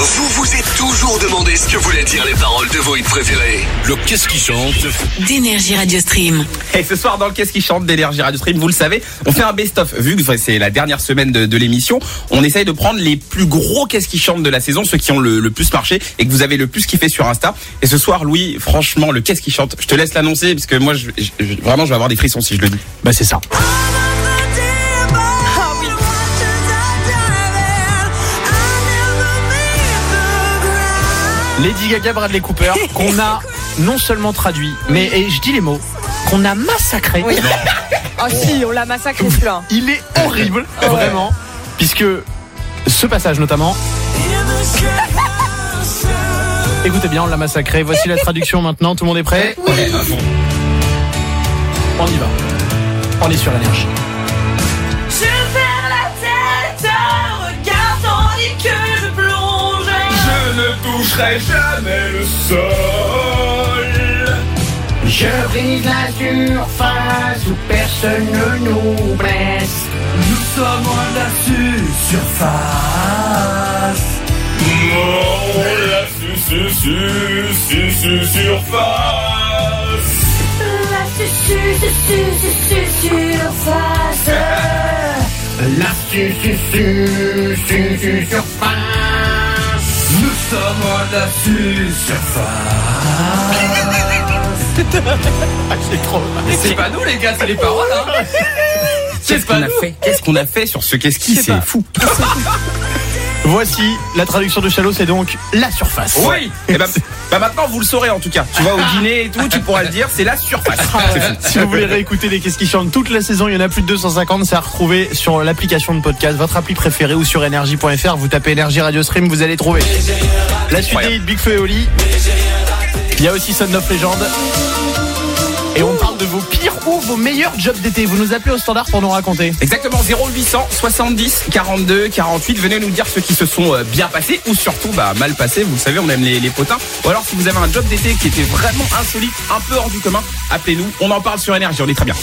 Vous vous êtes toujours demandé ce que voulaient dire les paroles de vos hits préférés. Le qu'est-ce qui chante d'énergie Radio Stream. Et ce soir dans le Qu'est-ce qui chante d'énergie Radio Stream, vous le savez, on fait un best-of. Vu que c'est la dernière semaine de, de l'émission, on essaye de prendre les plus gros Qu'est-ce qui chante de la saison, ceux qui ont le, le plus marché et que vous avez le plus kiffé sur Insta. Et ce soir, Louis, franchement, le Qu'est-ce qui chante, je te laisse l'annoncer parce que moi, je, je- vraiment, je vais avoir des frissons si je le dis. Bah c'est ça. Lady Gaga, Bradley Cooper, qu'on a non seulement traduit, mais et je dis les mots, qu'on a massacré. Ah si, on l'a massacré. Il est horrible, vraiment, puisque ce passage notamment. Écoutez bien, on l'a massacré. Voici la traduction maintenant. Tout le monde est prêt? On y va. On est sur énergie. Jamais le sol. Je brise la surface où personne ne nous blesse. Nous sommes de la surface. Oh, la su, su, su, su, su, surface. La su, su, su, su, su, su, surface. La su, su, su, surface. La surface. C'est trop. C'est pas nous les gars, c'est les paroles. Hein. Qu'est-ce qu'on a fait? Qu'est-ce qu'on a fait sur ce qu'est-ce qui C'est fou? Voici la traduction de Chalot, c'est donc la surface. Oui. Et bah, bah maintenant vous le saurez en tout cas. Tu vas au dîner et tout, tu pourras le dire. C'est la surface. Fou. Si vous voulez réécouter les Qu'est-ce qui chante toute la saison, il y en a plus de 250, c'est à retrouver sur l'application de podcast, votre appli préférée ou sur énergie.fr. Vous tapez énergie radio stream, vous allez trouver. La suite des Big Feu et Oli. Il y a aussi Son of Legend. Et on parle de vos pires ou vos meilleurs jobs d'été. Vous nous appelez au standard pour nous raconter. Exactement 0800 70 42 48. Venez nous dire ceux qui se sont euh, bien passés ou surtout bah, mal passés. Vous savez, on aime les, les potins. Ou alors si vous avez un job d'été qui était vraiment insolite, un peu hors du commun, appelez-nous. On en parle sur énergie. On est très bien.